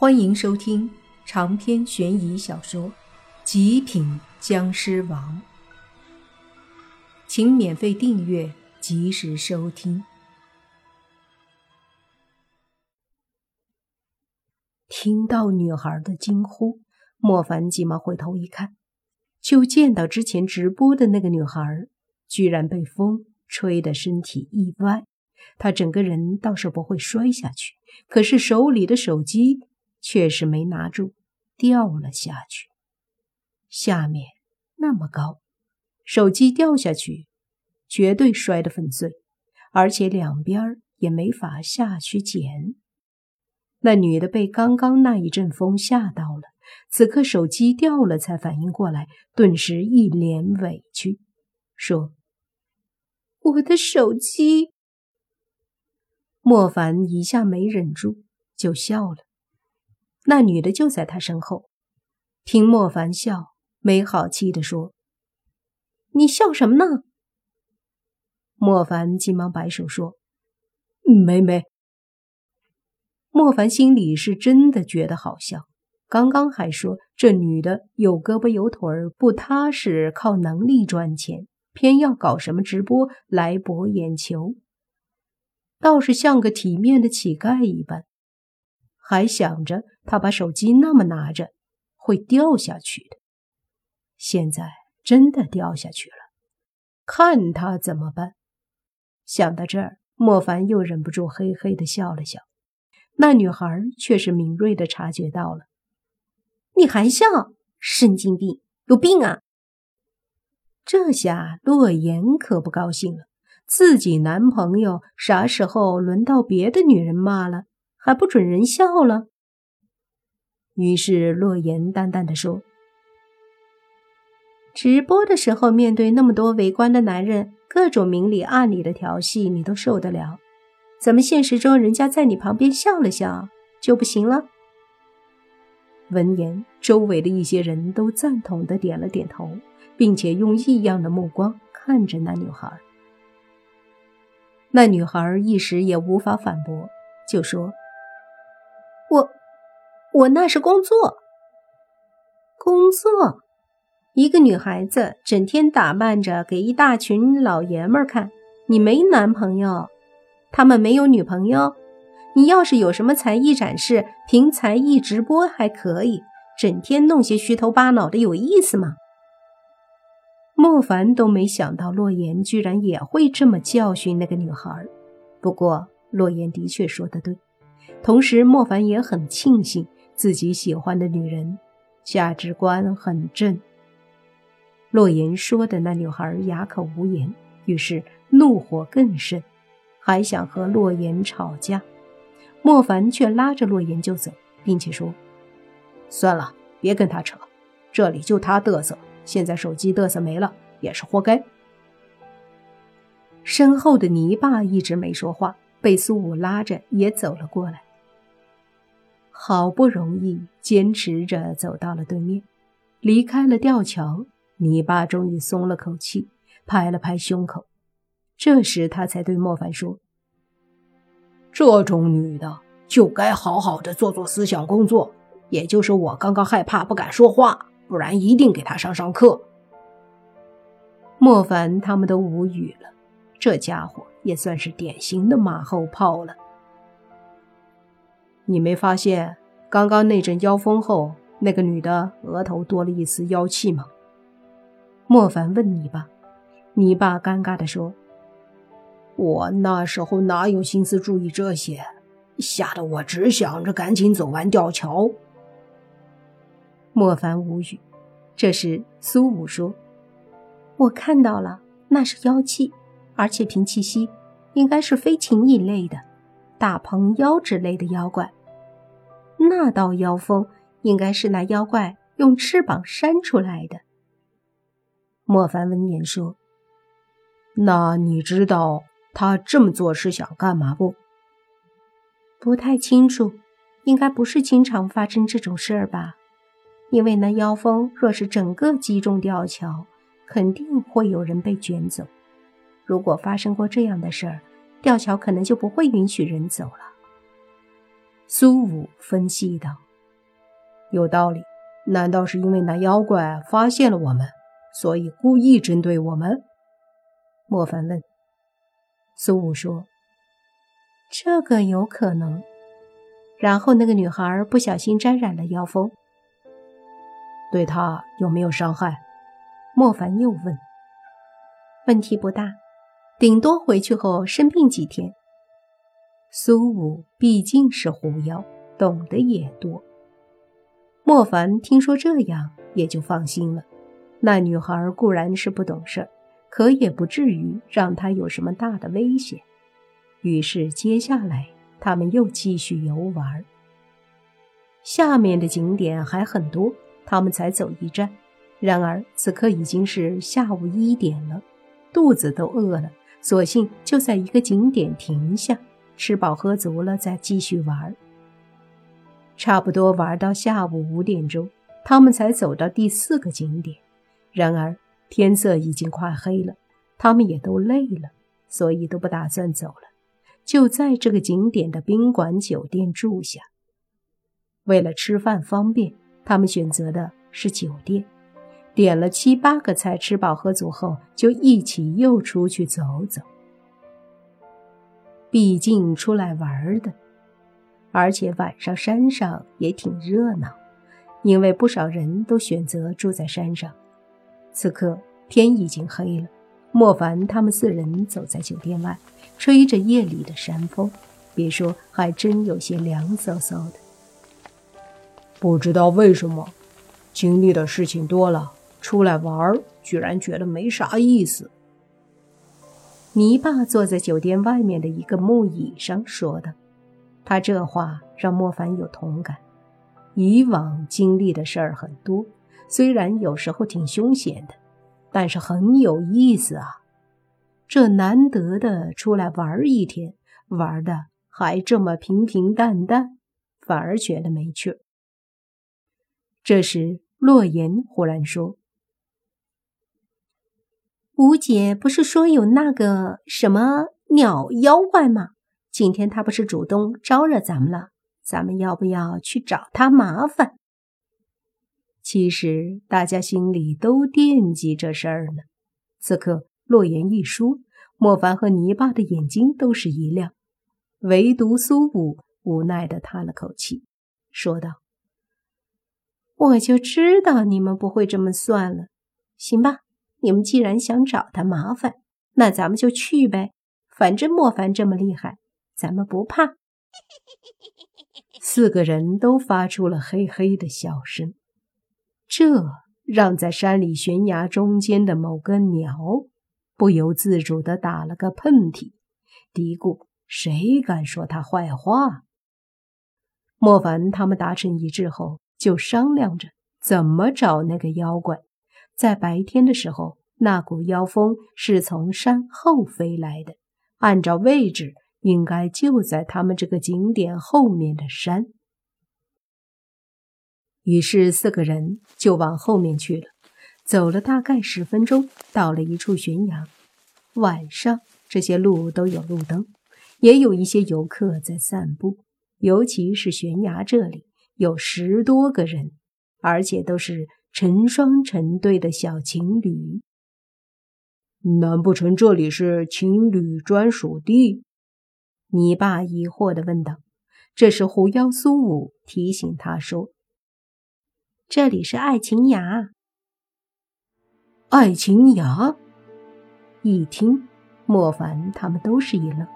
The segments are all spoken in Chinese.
欢迎收听长篇悬疑小说《极品僵尸王》，请免费订阅，及时收听。听到女孩的惊呼，莫凡急忙回头一看，就见到之前直播的那个女孩，居然被风吹得身体一歪，她整个人倒是不会摔下去，可是手里的手机。确实没拿住，掉了下去。下面那么高，手机掉下去，绝对摔得粉碎，而且两边也没法下去捡。那女的被刚刚那一阵风吓到了，此刻手机掉了，才反应过来，顿时一脸委屈，说：“我的手机。”莫凡一下没忍住，就笑了。那女的就在他身后，听莫凡笑，没好气地说：“你笑什么呢？”莫凡急忙摆手说：“没没。”莫凡心里是真的觉得好笑，刚刚还说这女的有胳膊有腿儿，不踏实，靠能力赚钱，偏要搞什么直播来博眼球，倒是像个体面的乞丐一般。还想着他把手机那么拿着会掉下去的，现在真的掉下去了，看他怎么办？想到这儿，莫凡又忍不住嘿嘿的笑了笑。那女孩却是敏锐的察觉到了，你还笑？神经病，有病啊！这下洛言可不高兴了，自己男朋友啥时候轮到别的女人骂了？还不准人笑了。于是洛言淡淡的说：“直播的时候，面对那么多围观的男人，各种明里暗里的调戏，你都受得了？怎么现实中人家在你旁边笑了笑就不行了？”闻言，周围的一些人都赞同的点了点头，并且用异样的目光看着那女孩。那女孩一时也无法反驳，就说。我，那是工作。工作，一个女孩子整天打扮着给一大群老爷们看。你没男朋友，他们没有女朋友。你要是有什么才艺展示，凭才艺直播还可以，整天弄些虚头巴脑的，有意思吗？莫凡都没想到洛言居然也会这么教训那个女孩。不过洛言的确说的对。同时，莫凡也很庆幸自己喜欢的女人价值观很正。洛言说的那女孩哑口无言，于是怒火更甚，还想和洛言吵架。莫凡却拉着洛言就走，并且说：“算了，别跟他扯，这里就他嘚瑟，现在手机嘚瑟没了，也是活该。”身后的泥巴一直没说话，被苏武拉着也走了过来。好不容易坚持着走到了对面，离开了吊桥，泥巴终于松了口气，拍了拍胸口。这时他才对莫凡说：“这种女的就该好好的做做思想工作。也就是我刚刚害怕不敢说话，不然一定给她上上课。”莫凡他们都无语了，这家伙也算是典型的马后炮了。你没发现刚刚那阵妖风后，那个女的额头多了一丝妖气吗？莫凡问你爸，你爸尴尬地说：“我那时候哪有心思注意这些，吓得我只想着赶紧走完吊桥。”莫凡无语。这时苏武说：“我看到了，那是妖气，而且凭气息，应该是飞禽一类的，大鹏妖之类的妖怪。”那道妖风应该是那妖怪用翅膀扇出来的。莫凡闻言说：“那你知道他这么做是想干嘛不？”“不太清楚，应该不是经常发生这种事儿吧？因为那妖风若是整个击中吊桥，肯定会有人被卷走。如果发生过这样的事儿，吊桥可能就不会允许人走了。”苏武分析道：“有道理。难道是因为那妖怪发现了我们，所以故意针对我们？莫凡问。苏武说：“这个有可能。”然后那个女孩不小心沾染了妖风，对她有没有伤害？莫凡又问。问题不大，顶多回去后生病几天。苏武毕竟是狐妖，懂得也多。莫凡听说这样，也就放心了。那女孩固然是不懂事，可也不至于让他有什么大的危险。于是接下来他们又继续游玩。下面的景点还很多，他们才走一站。然而此刻已经是下午一点了，肚子都饿了，索性就在一个景点停下，吃饱喝足了再继续玩。差不多玩到下午五点钟，他们才走到第四个景点。然而天色已经快黑了，他们也都累了，所以都不打算走了，就在这个景点的宾馆酒店住下。为了吃饭方便，他们选择的是酒店，点了七八个菜，吃饱喝足后，就一起又出去走走。毕竟出来玩的。而且晚上山上也挺热闹，因为不少人都选择住在山上。此刻天已经黑了，莫凡他们四人走在酒店外，吹着夜里的山风，别说还真有些凉飕飕的。不知道为什么，经历的事情多了，出来玩居然觉得没啥意思。泥巴坐在酒店外面的一个木椅上说道。他这话让莫凡有同感。以往经历的事儿很多，虽然有时候挺凶险的，但是很有意思啊。这难得的出来玩一天，玩的还这么平平淡淡，反而觉得没趣。这时，洛言忽然说：“吴姐不是说有那个什么鸟妖怪吗？”今天他不是主动招惹咱们了，咱们要不要去找他麻烦？其实大家心里都惦记这事儿呢。此刻洛言一说，莫凡和泥巴的眼睛都是一亮，唯独苏武无奈的叹了口气，说道：“我就知道你们不会这么算了。行吧，你们既然想找他麻烦，那咱们就去呗。反正莫凡这么厉害。”咱们不怕。四个人都发出了嘿嘿的笑声，这让在山里悬崖中间的某个鸟不由自主的打了个喷嚏，嘀咕：“谁敢说他坏话？”莫凡他们达成一致后，就商量着怎么找那个妖怪。在白天的时候，那股妖风是从山后飞来的，按照位置。应该就在他们这个景点后面的山。于是四个人就往后面去了。走了大概十分钟，到了一处悬崖。晚上这些路都有路灯，也有一些游客在散步。尤其是悬崖这里，有十多个人，而且都是成双成对的小情侣。难不成这里是情侣专属地？你爸疑惑地问道：“这时，狐妖苏武提醒他说：‘这里是爱情崖。’爱情崖。一听，莫凡他们都是一愣，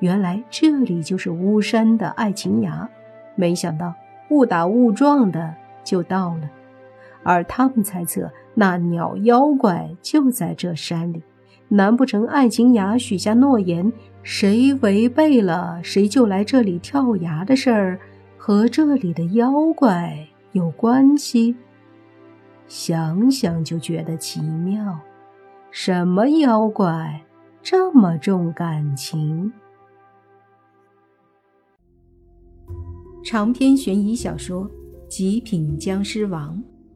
原来这里就是巫山的爱情崖。没想到误打误撞的就到了，而他们猜测那鸟妖怪就在这山里。难不成爱情崖许下诺言？”谁违背了，谁就来这里跳崖的事儿，和这里的妖怪有关系？想想就觉得奇妙。什么妖怪这么重感情？长篇悬疑小说《极品僵尸王》